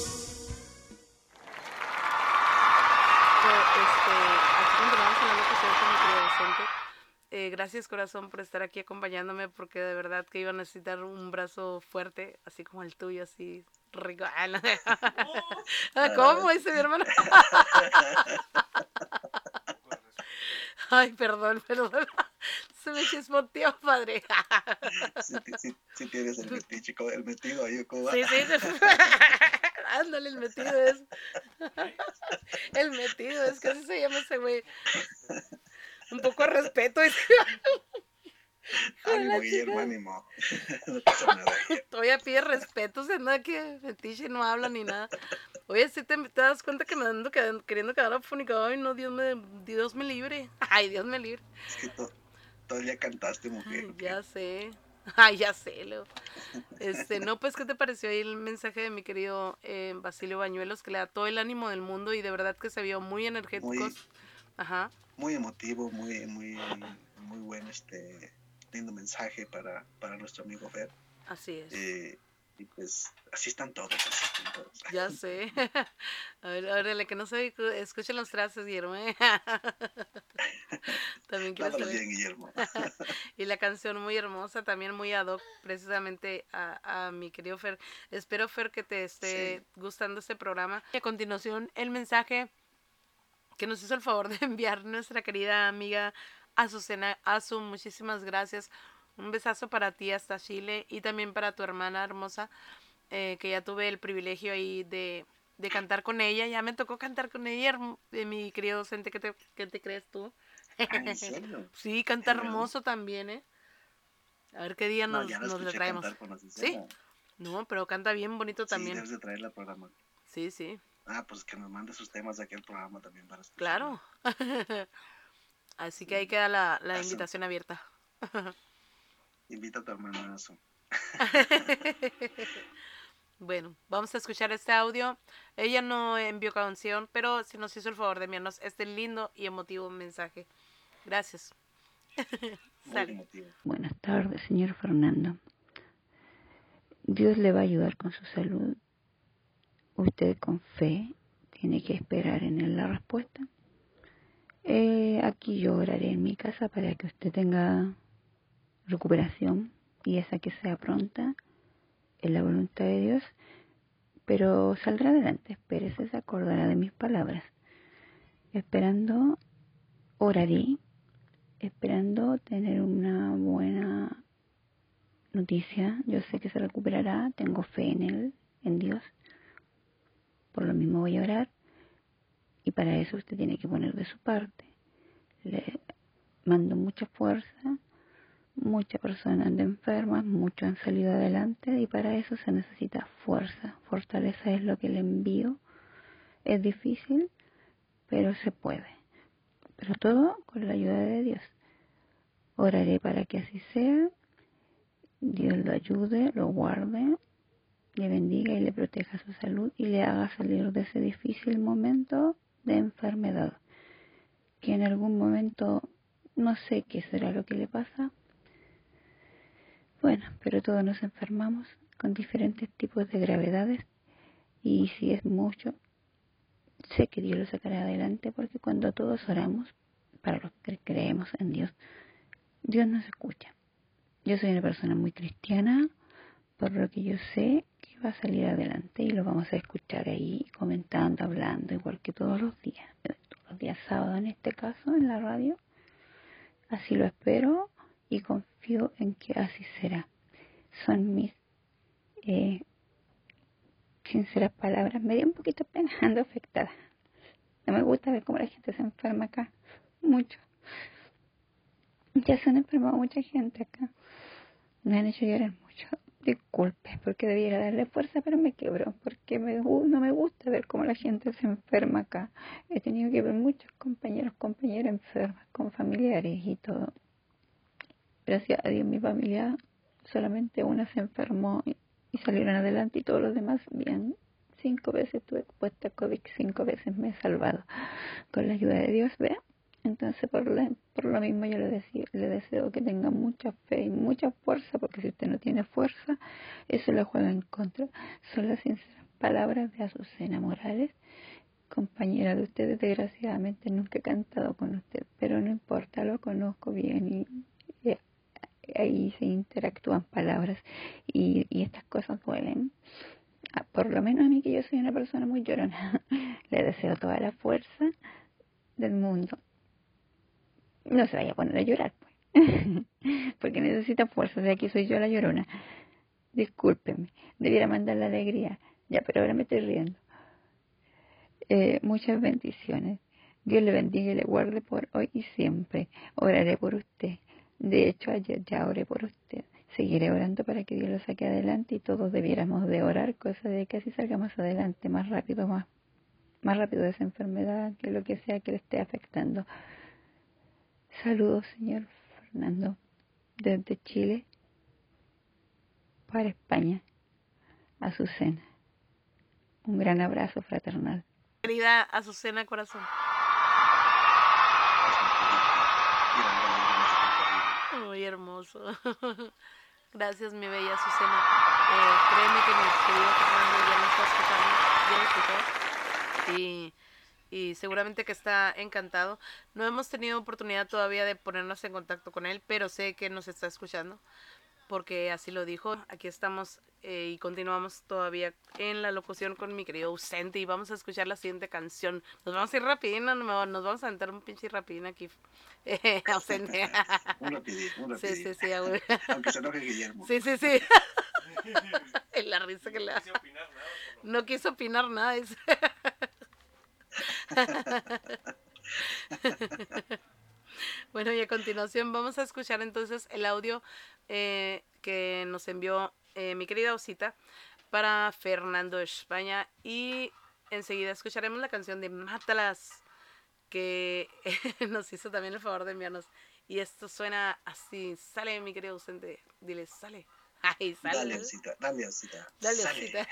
Gracias corazón por estar aquí acompañándome porque de verdad que iba a necesitar un brazo fuerte, así como el tuyo, así rico. Ah. (laughs) Ah, ¿Cómo dice mi hermano? (laughs) Ay, perdón, perdón. (laughs) Se me chismoteó, padre. Si, si, si tienes el como el metido ahí, ¿cómo va? Sí, sí. Ándale, el metido es. El metido es que así se llama ese güey. Un poco de respeto. ánimo, (laughs) Guillermo, ánimo. (laughs) no pasa nada. Todavía pide respeto, se anda que fetiche no habla ni nada. Oye, si te, te das cuenta que me ando quedando- queriendo quedar afónica. Ay, no, Dios me, Dios me libre. (laughs) Ay, Dios me libre. Es que to- día cantaste, mujer. Ay, ya sé. Ay, ya sé, Leo. Este, no, pues, ¿qué te pareció ahí el mensaje de mi querido eh, Basilio Bañuelos? Que le da todo el ánimo del mundo y de verdad que se vio muy energéticos. Ajá. Muy emotivo, muy, muy, muy buen, este, lindo mensaje para, para nuestro amigo Fer. Así es. Eh, y pues, así están todos, así están todos. (laughs) Ya sé. (laughs) A ver, órale, que no se escuchen los trazos, Guillermo. ¿eh? (laughs) También quiero saber. bien, Guillermo. Y la canción muy hermosa, también muy ad hoc, precisamente a, a mi querido Fer. Espero, Fer, que te esté gustando este programa. Y a continuación, el mensaje que nos hizo el favor de (laughs) enviar nuestra querida amiga Azucena Azu. Muchísimas gracias. Un besazo para ti hasta Chile y también para tu hermana hermosa, eh, que ya tuve el privilegio ahí de, de cantar con ella. Ya me tocó cantar con ella, eh, mi querido docente. ¿Qué te, qué te crees tú? Ah, ¿en (laughs) serio? Sí, canta hermoso también, ¿eh? A ver qué día No, nos, la nos le escuché traemos. ¿Sí? No, pero canta bien bonito Sí, también. debes de al programa. Sí, sí, Ah, pues que nos mande sus temas de aquel programa también para escuchar. claro. (laughs) Así que ahí queda la, la Eso. invitación abierta. (laughs) Invita a tu hermana a (laughs) su. Bueno, vamos a escuchar este audio. Ella no envió canción, pero sí nos hizo el favor de enviarnos este lindo y emotivo mensaje. Gracias. Sale. Buenas tardes, señor Fernando. Dios le va a ayudar con su salud. Usted con fe tiene que esperar en él la respuesta. Eh, aquí yo oraré en mi casa para que usted tenga recuperación y esa que sea pronta en la voluntad de Dios, pero saldrá adelante, espérese, se acordará de mis palabras. Esperando, oraré, esperando tener una buena noticia. Yo sé que se recuperará, tengo fe en Él, en Dios. Por lo mismo voy a orar y para eso usted tiene que poner de su parte. Le mando mucha fuerza, muchas personas andan enfermas, muchos han salido adelante y para eso se necesita fuerza. Fortaleza es lo que le envío. Es difícil, pero se puede. Pero todo con la ayuda de Dios. Oraré para que así sea. Dios lo ayude, lo guarde, le bendiga y le proteja su salud y le haga salir de ese difícil momento de enfermedad. Que en algún momento no sé qué será lo que le pasa. Bueno, pero todos nos enfermamos con diferentes tipos de gravedades y si es mucho, sé que Dios lo sacará adelante porque cuando todos oramos, para los que creemos en Dios, Dios nos escucha. Yo soy una persona muy cristiana, por lo que yo sé va a salir adelante y lo vamos a escuchar ahí comentando, hablando, igual que todos los días, todos los días sábado en este caso, en la radio. Así lo espero y confío en que así será. Son mis eh, sinceras palabras. Me dio un poquito pena, (laughs) ando afectada. No me gusta ver cómo la gente se enferma acá, mucho. Ya se han enfermado mucha gente acá. Me han hecho llorar mucho. Disculpe, porque debiera darle fuerza, pero me quebró, porque me, no me gusta ver cómo la gente se enferma acá. He tenido que ver muchos compañeros, compañeras enfermas, con familiares y todo. Gracias a Dios, mi familia solamente una se enfermó y, y salieron adelante y todos los demás bien. Cinco veces estuve expuesta a COVID, cinco veces me he salvado. Con la ayuda de Dios, vea. Entonces, por, la- por lo mismo, yo le, deseo, le deseo que tenga mucha fe y mucha fuerza, porque si usted no tiene fuerza, eso le juega en contra. Son las sinceras palabras de Azucena Morales, compañera de usted. Desgraciadamente, nunca he cantado con usted, pero no importa, lo conozco bien y, ahí se interactúan palabras y, y estas cosas duelen. Ah, Por lo menos a mí, que yo soy una persona muy llorona, (laughs) le deseo toda la fuerza del mundo no se vaya a poner a llorar, pues. (laughs) Porque necesita fuerza. De aquí soy yo la llorona. Discúlpeme. Debiera mandar la alegría. Ya, pero ahora me estoy riendo. Eh, muchas bendiciones. Dios le bendiga y le guarde por hoy y siempre. Oraré por usted. De hecho, ayer ya oré por usted. Seguiré orando para que Dios lo saque adelante y todos debiéramos de orar, cosa de que así salgamos adelante más rápido, más, más rápido de esa enfermedad, de lo que sea que le esté afectando. Saludos, señor Fernando, desde Chile para España, Azucena. Un gran abrazo fraternal. Querida Azucena Corazón. Muy hermoso. (laughs) Gracias, mi bella Azucena. Eh, créeme que mi querido Fernando ya me está escuchando, ya lo escuchó. Y, y seguramente que está encantado. No hemos tenido oportunidad todavía de ponernos en contacto con él, pero sé que nos está escuchando porque así lo dijo. Aquí estamos eh, y continuamos todavía en la locución con mi querido ausente y vamos a escuchar la siguiente canción. Nos vamos a ir rapidín, nos vamos a entrar un pinche rapidín aquí. (laughs) Eh, ausente. (laughs) un rapidín, un rapidín. Sí, sí, sí. Aunque se enoje Guillermo. Sí, sí, sí. (laughs) la risa que le da. No quiso opinar nada. No quiso opinar nada. (laughs) Bueno, y a continuación vamos a escuchar entonces el audio eh, que nos envió eh, mi querida Osita para Fernando España y enseguida escucharemos la canción de Mátalas que (laughs) nos hizo también el favor de enviarnos. Y esto suena así, sale mi querido ausente, dile, sale. Ay, sale. Dale, Osita, dale, Osita. Dale, Osita.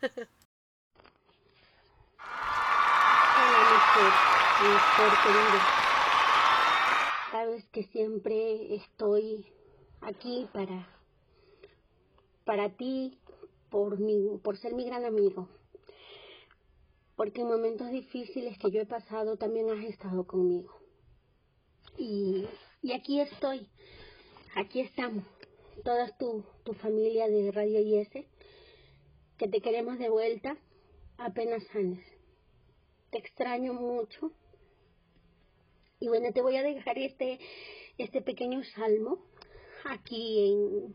(laughs) querido. Sabes que siempre estoy aquí para, para ti, por, mi, por ser mi gran amigo. Porque en momentos difíciles que yo he pasado también has estado conmigo. Y, y aquí estoy, aquí estamos, toda tu, tu familia de Radio IS, que te queremos de vuelta apenas sanes. Te extraño mucho y bueno, te voy a dejar este, este pequeño salmo aquí en,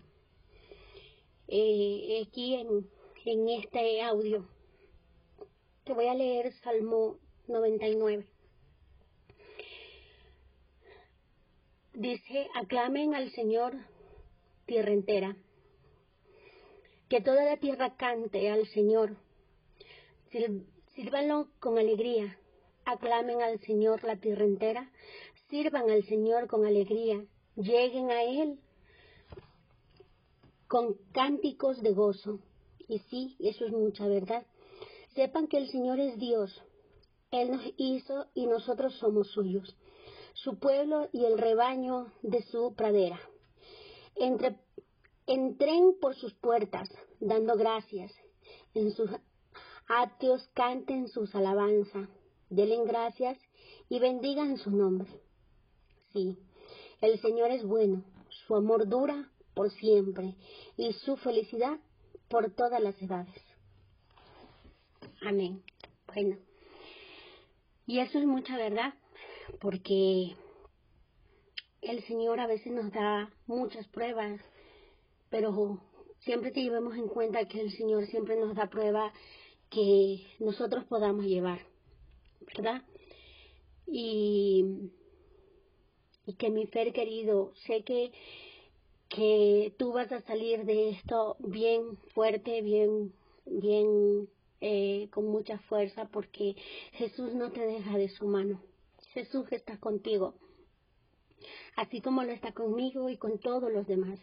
eh, aquí en, en este audio. Te voy a leer Salmo 99. Dice, aclamen al Señor tierra entera. Que toda la tierra cante al Señor. Sírvanlo con alegría aclamen al Señor la tierra entera, sirvan al Señor con alegría, lleguen a Él con cánticos de gozo. Y sí, eso es mucha verdad. Sepan que el Señor es Dios. Él nos hizo y nosotros somos suyos, su pueblo y el rebaño de su pradera. Entre, entren por sus puertas, dando gracias. En sus atios canten sus alabanzas denle gracias y bendigan su nombre. Sí, el Señor es bueno, su amor dura por siempre y su felicidad por todas las edades. Amén. Bueno, y eso es mucha verdad, porque el Señor a veces nos da muchas pruebas, pero siempre que llevemos en cuenta que el Señor siempre nos da pruebas que nosotros podamos llevar. ¿verdad? Y, que mi Fer querido, sé que, que tú vas a salir de esto bien fuerte, bien, bien, eh, con mucha fuerza, porque Jesús no te deja de su mano. Jesús está contigo, así como lo está conmigo y con todos los demás.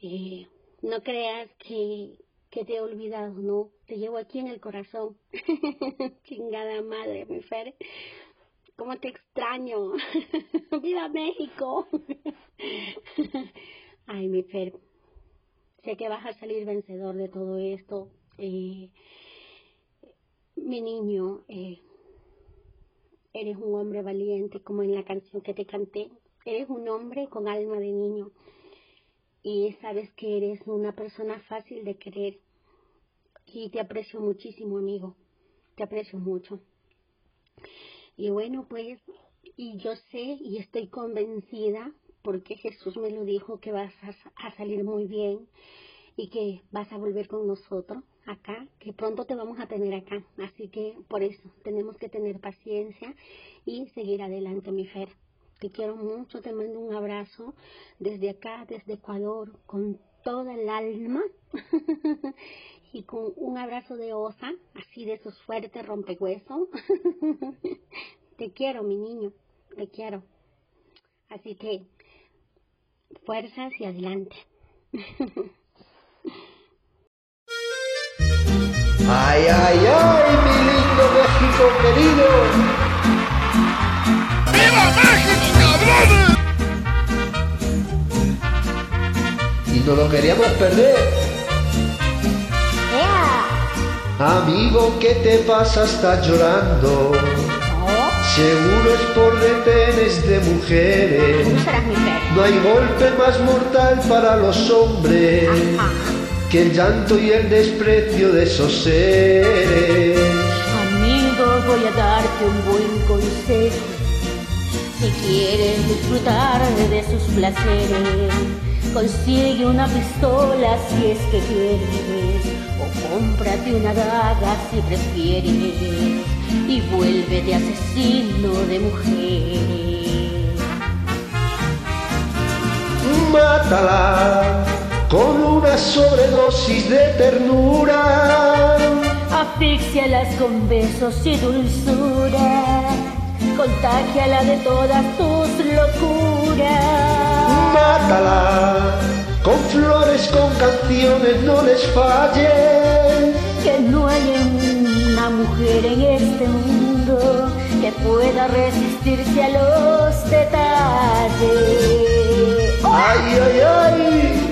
Eh, no creas que, que te he olvidado, no, te llevo aquí en el corazón. (laughs) Chingada madre, mi Fer. ¿Cómo te extraño? (laughs) ¡Viva México! (laughs) Ay, mi Fer. Sé que vas a salir vencedor de todo esto. Eh, mi niño, eh, eres un hombre valiente, como en la canción que te canté. Eres un hombre con alma de niño y sabes que eres una persona fácil de querer y te aprecio muchísimo amigo, te aprecio mucho. Y bueno, pues, y yo sé y estoy convencida, porque Jesús me lo dijo, que vas a, a salir muy bien y que vas a volver con nosotros acá, que pronto te vamos a tener acá. Así que por eso tenemos que tener paciencia y seguir adelante, mi Fer. Te quiero mucho, te mando un abrazo desde acá, desde Ecuador, con toda el alma (laughs) y con un abrazo de osa, así de esos fuertes rompehuesos. (laughs) te quiero, mi niño, te quiero. Así que, fuerzas y adelante. (laughs) Ay, ay, ay, mi lindo México querido. No lo queríamos perder. Amigo, ¿qué te pasa? Estás llorando. Seguro es por retenes de mujeres. No hay golpe más mortal para los hombres que el llanto y el desprecio de esos seres. Amigo, voy a darte un buen consejo. Si quieres disfrutar de sus placeres, consigue una pistola si es que quieres, o cómprate una daga si prefieres, y vuélvete asesino de mujeres. Mátala con una sobredosis de ternura. Asfixialas con besos y dulzura, contágiala de todas tus locuras. Mátala con flores, con canciones, no les falles. Que no hay una mujer en este mundo que pueda resistirse a los detalles. Ay, ay, ay.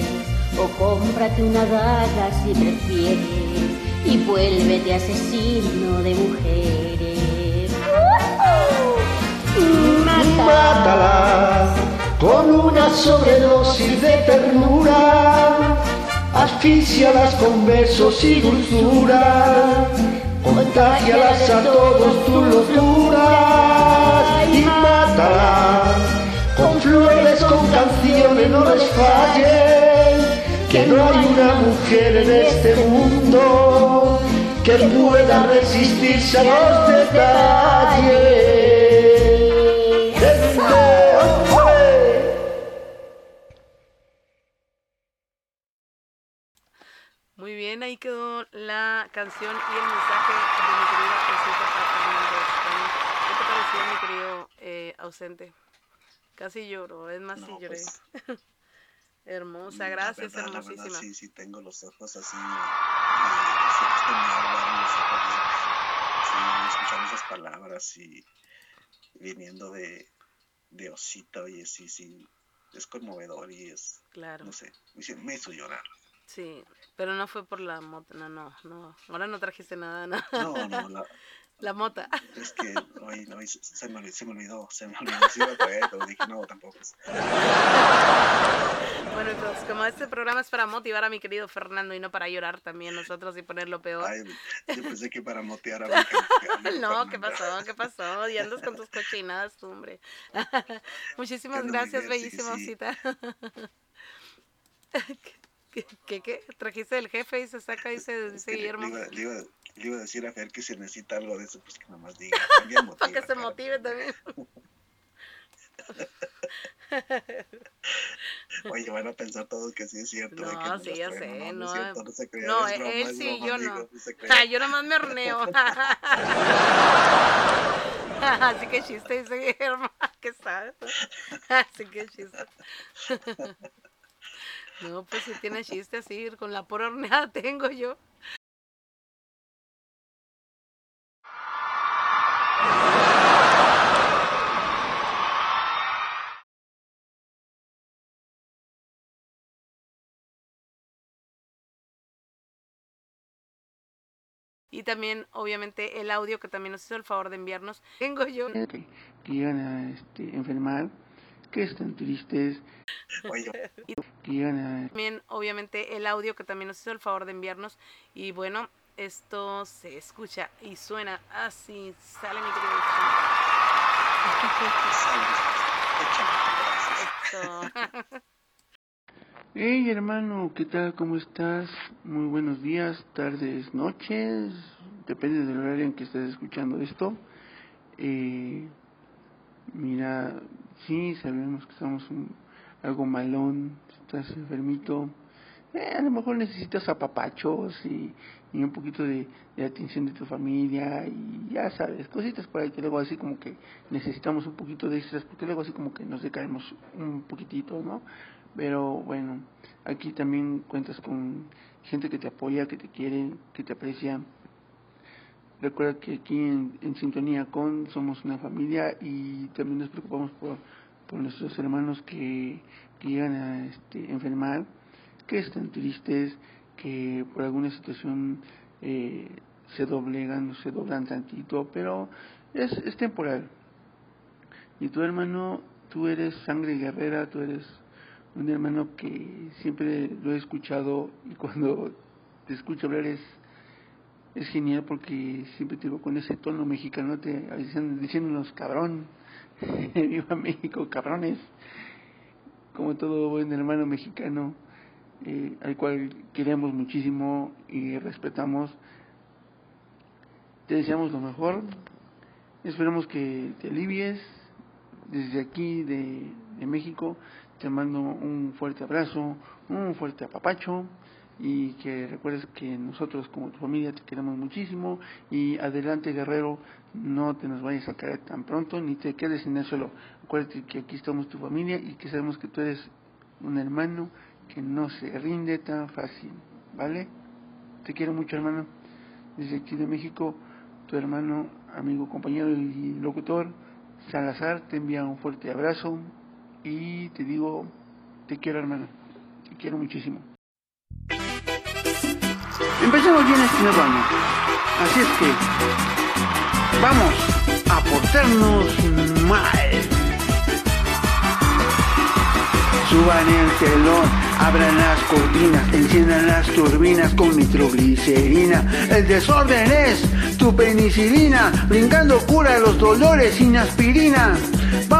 o cómprate una daga si prefieres y vuélvete asesino de mujeres. Mátala con una sobredosis de ternura, asfixialas con besos y dulzura, contagialas a todos tu locura y mátala con flores, con canciones, no les falles que no hay una mujer en este mundo que pueda resistirse a los detalles. Muy bien, ahí quedó la canción y el mensaje de mi querida Fernando. ¿Qué te pareció, mi querido eh, ausente? Casi lloro, es más, si lloré. Pues, (laughs) Hermosa, gracias, verdad, hermosísima. verdad, sí, sí, tengo los ojos así. eh, ojos. Sí, escuchando esas palabras y viniendo de, de Osita, oye, sí, sí, es conmovedor y es, Claro. no sé, me hizo, llorar. Sí, pero no fue por la mota, no, no, no. Ahora no trajiste nada, no. No, no, la, La mota. es que hoy, hoy se, se me, olvidó- se me olvidó, se me olvidó, sí iba a pero dije, no, tampoco. Bueno, entonces, como este programa es para motivar a mi querido Fernando y no para llorar también nosotros y ponerlo peor. Ay, yo pensé que para motear a mi amigo (laughs) No, ¿qué pasó? ¿Qué pasó? Y andas con tus cochinadas, tú, hombre. (laughs) Muchísimas gracias, sí, bellísima sí. Osita. (laughs) ¿Qué, qué, qué? Trajiste el jefe y se saca, dice, dice Le, le Guillermo. iba, le iba- le iba a decir a Fer que si necesita algo de eso, pues que nomás diga. También Para (laughs) que motiva. se motive también. (laughs) Oye, van a pensar todos que sí es cierto. que No, sí, ya sé, no, no. es cierto, no se crea, No, es broma, él es sí, broma, yo amigo, no. no. Ay, (laughs) yo nomás me horneo. Así que chiste, dice Guillermo. ¿Qué sabes? Así que chiste. No, pues si tiene chiste así, con la pura horneada tengo yo. Y también, obviamente, el audio que también nos hizo el favor de enviarnos. (laughs) Tengo yo. Que, que llegan a este, enfermar, que están tristes. Y Que llegan a también, obviamente, el audio que también nos hizo el favor de enviarnos. Y bueno, esto se escucha y suena así. Sale mi querido. Esto. Hey hermano, ¿qué tal? ¿Cómo estás? Muy buenos días, tardes, noches, depende del horario en que estés escuchando esto. Eh, mira, sí, sabemos que estamos un- algo malón, estás enfermito. Eh, a lo mejor necesitas apapachos y, y un poquito de, atención de tu familia y ya sabes, cositas por ahí que luego así como que necesitamos un poquito de extras porque luego así como que nos decaemos un poquitito, ¿no? Pero bueno, aquí también cuentas con gente que te apoya, que te quiere, que te aprecia. Recuerda que aquí en, en Sintonía con somos una familia y también nos preocupamos por, por nuestros hermanos que, que llegan a este, enfermar, que están tristes, que por alguna situación eh, se doblegan o se doblan tantito, pero es, es temporal. Y tu hermano, tú eres sangre guerrera, tú eres un hermano que siempre lo he escuchado y cuando te escucho hablar es, es genial porque siempre te digo con ese tono mexicano, te diciéndonos cabrón, (laughs) viva México, cabrones, como todo buen hermano mexicano, eh, al cual queremos muchísimo y respetamos. Te deseamos lo mejor, esperamos que te alivies desde aquí de, de México te mando un fuerte abrazo, un fuerte apapacho y que recuerdes que nosotros como tu familia te queremos muchísimo y adelante guerrero, no te nos vayas a caer tan pronto ni te quedes en el suelo. Acuérdate que aquí estamos tu familia y que sabemos que tú eres un hermano que no se rinde tan fácil, ¿vale? Te quiero mucho hermano. Desde aquí de México, tu hermano, amigo, compañero y locutor, Salazar, te envía un fuerte abrazo y te digo, te quiero hermano, te quiero muchísimo. Empecemos bien este nuevo año, así es que vamos a portarnos mal. Suban el telón, abran las cortinas, enciendan las turbinas con nitroglicerina. El desorden es tu penicilina, brincando cura los dolores sin aspirina.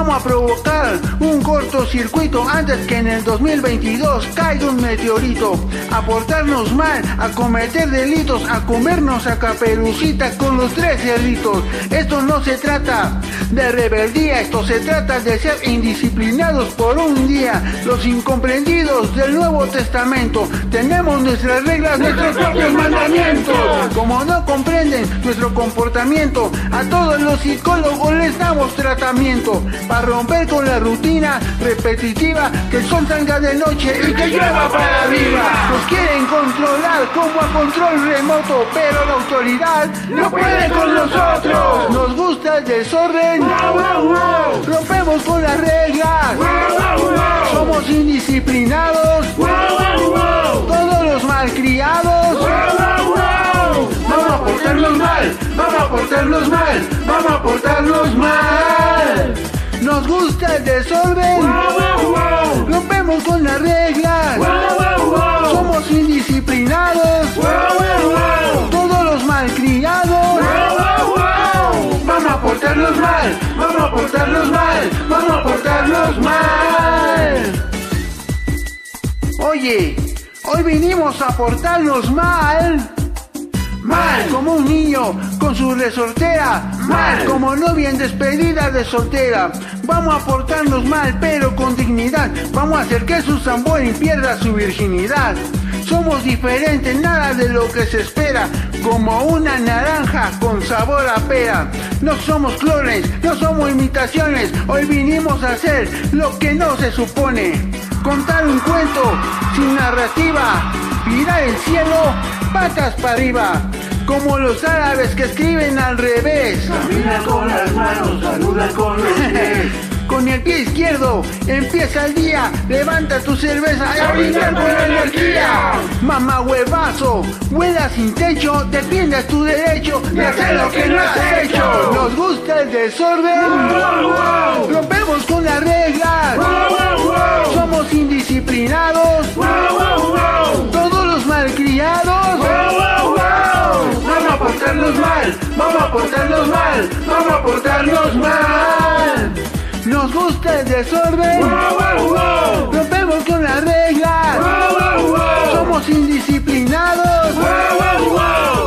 Vamos a provocar un cortocircuito antes que en el 2022 caiga un meteorito. A portarnos mal, a cometer delitos, a comernos a caperucita con los tres cerditos. Esto no se trata de rebeldía, esto se trata de ser indisciplinados por un día. Los incomprendidos del Nuevo Testamento tenemos nuestras reglas, nuestros propios mandamientos. Como no comprenden nuestro comportamiento, a todos los psicólogos les damos tratamiento para romper con la rutina repetitiva, que sol salga de noche y que llueva para arriba. Nos quieren controlar como a control remoto, pero la autoridad no puede con nosotros. Nos gusta el desorden, rompemos con las reglas, somos indisciplinados, todos los malcriados. Vamos a portarnos mal, vamos a portarnos mal, vamos a portarnos mal. Nos gusta el desorden, rompemos con las reglas, somos indisciplinados, todos los malcriados. Vamos a portarnos mal, vamos a portarnos mal, vamos a portarnos mal. Oye, hoy vinimos a portarnos mal. Mal como un niño con su resortera. Mal como novia en despedida de soltera. Vamos a portarnos mal pero con dignidad. Vamos a hacer que Susan Boyle pierda su virginidad. Somos diferentes, nada de lo que se espera. Como una naranja con sabor a pera. No somos clones, no somos imitaciones. Hoy vinimos a hacer lo que no se supone. Contar un cuento sin narrativa. Mirar el cielo, patas para arriba. Como los árabes que escriben al revés. Camina con las manos, saluda con los pies. (laughs) con el pie izquierdo. Empieza el día, levanta tu cerveza y brindar con energía. Mamá huevazo, vuela sin techo, defiendes tu derecho de hacer lo que no has hecho. Nos gusta el desorden, rompemos con las reglas. Somos indisciplinados, portarnos mal, vamos a portarnos mal, vamos a portarnos mal. Nos gusta el desorden, rompemos con las reglas. Somos indisciplinados,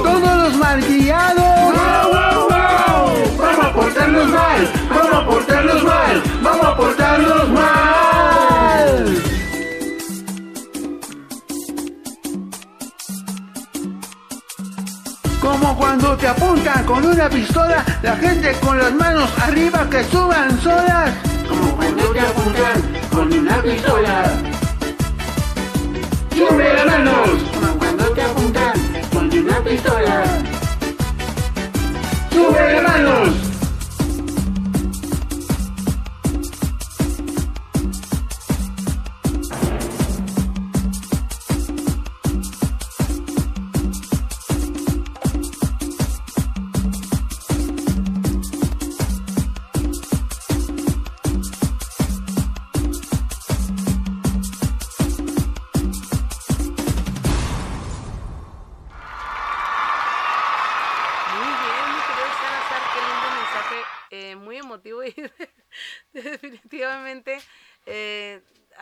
todos los malcriados. Vamos a portarnos mal, vamos a portarnos mal, vamos a portarnos mal. Como cuando te apuntan con una pistola, la gente con las manos arriba que suban solas. Como cuando te apuntan con una pistola. Sube las manos. Como cuando te apuntan con una pistola. Sube las manos.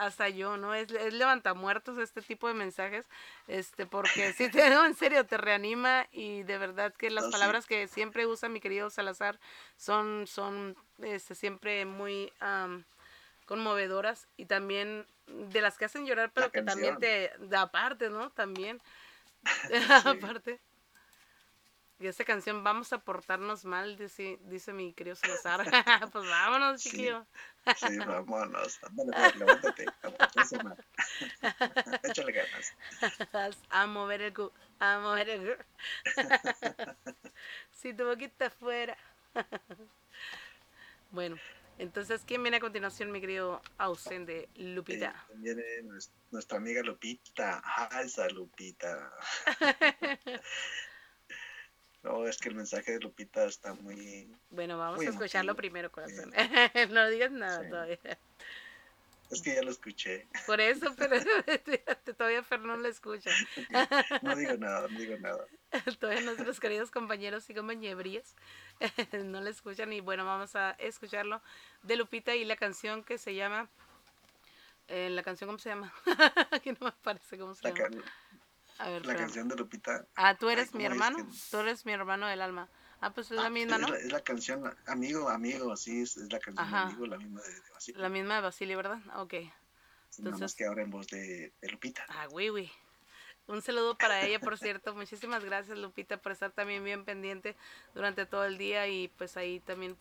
Hasta yo, ¿no? Es, es levantamuertos este tipo de mensajes, este, porque si te (laughs) no, en serio, te reanima y de verdad que las sí. palabras que siempre usa mi querido Salazar son, son este, siempre muy am, conmovedoras y también de las que hacen llorar, pero que también te, de aparte, ¿no? También, (laughs) (laughs) aparte. Y esa canción, vamos a portarnos mal, dice, dice mi querido Salazar. (laughs) pues vámonos, chiquillo. Sí, vámonos. Ándale, pues, levántate. (laughs) Échale ganas. a mover el cu, a mover el cu. si (laughs) tu boquita fuera. bueno, entonces, ¿quién viene a continuación, mi querido ausente Lupita? Eh, Viene nues- nuestra amiga Lupita. Alza, Lupita. No, es que el mensaje de Lupita está muy. Bueno, vamos muy a escucharlo emotivo. primero, corazón. (laughs) no digas nada Sí. todavía. Es que ya lo escuché. Por eso, pero (laughs) todavía Fer no lo escucha. (laughs) No digo nada, no digo nada. Todavía nuestros queridos compañeros y compañerías no lo escuchan y bueno, vamos a escucharlo de Lupita y la canción que se llama... eh, la canción, ¿cómo se llama? Aquí no me parece cómo se La, llama. A ver, la espérame. canción de Lupita. Ah, tú eres Ay, mi ¿cómo es hermano. que- Tú eres mi hermano del alma. Ah, pues es la misma, Es ¿no? la, es la canción, amigo, amigo, sí, es, es la canción Ajá. amigo, la misma de, de Basilio. La misma de Basili, ¿verdad? Ok. Nada más Entonces, que ahora en voz de, de Lupita. ah, güey, güey. Un saludo para ella, por cierto. Muchísimas gracias, Lupita, por estar también bien pendiente durante todo el día y pues ahí también